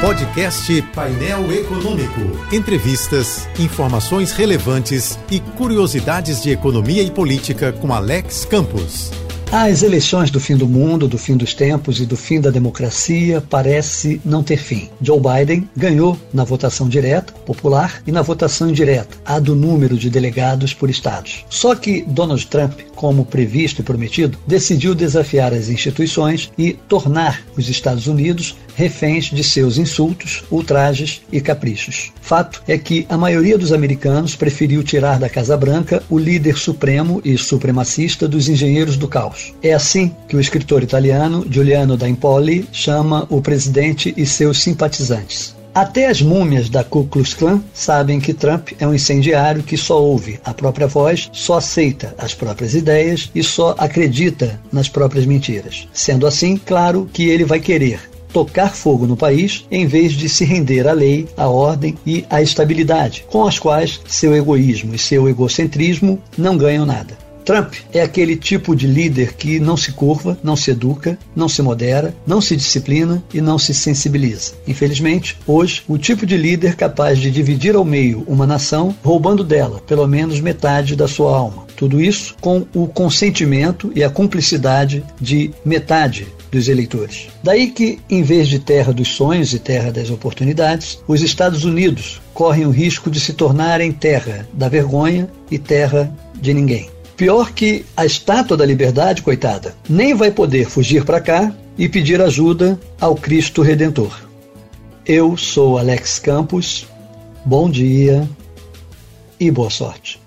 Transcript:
Podcast Painel Econômico. Entrevistas, informações relevantes e curiosidades de economia e política com Alex Campos. As eleições do fim do mundo, do fim dos tempos e do fim da democracia parece não ter fim. Joe Biden ganhou na votação direta, popular, e na votação indireta, a do número de delegados por estados. Só que Donald Trump, como previsto e prometido, decidiu desafiar as instituições e tornar os Estados Unidos reféns de seus insultos, ultrajes e caprichos. Fato é que a maioria dos americanos preferiu tirar da Casa Branca o líder supremo e supremacista dos engenheiros do caos. É assim que o escritor italiano Giuliano da Impoli chama o presidente e seus simpatizantes. Até as múmias da Ku Klux Klan sabem que Trump é um incendiário que só ouve a própria voz, só aceita as próprias ideias e só acredita nas próprias mentiras. Sendo assim, claro que ele vai querer tocar fogo no país em vez de se render à lei, à ordem e à estabilidade, com as quais seu egoísmo e seu egocentrismo não ganham nada. Trump é aquele tipo de líder que não se curva, não se educa, não se modera, não se disciplina e não se sensibiliza. Infelizmente, hoje, o tipo de líder capaz de dividir ao meio uma nação, roubando dela pelo menos metade da sua alma. Tudo isso com o consentimento e a cumplicidade de metade dos eleitores. Daí que, em vez de terra dos sonhos e terra das oportunidades, os Estados Unidos correm o risco de se tornarem terra da vergonha e terra de ninguém. Pior que a estátua da liberdade, coitada, nem vai poder fugir para cá e pedir ajuda ao Cristo Redentor. Eu sou Alex Campos, bom dia e boa sorte.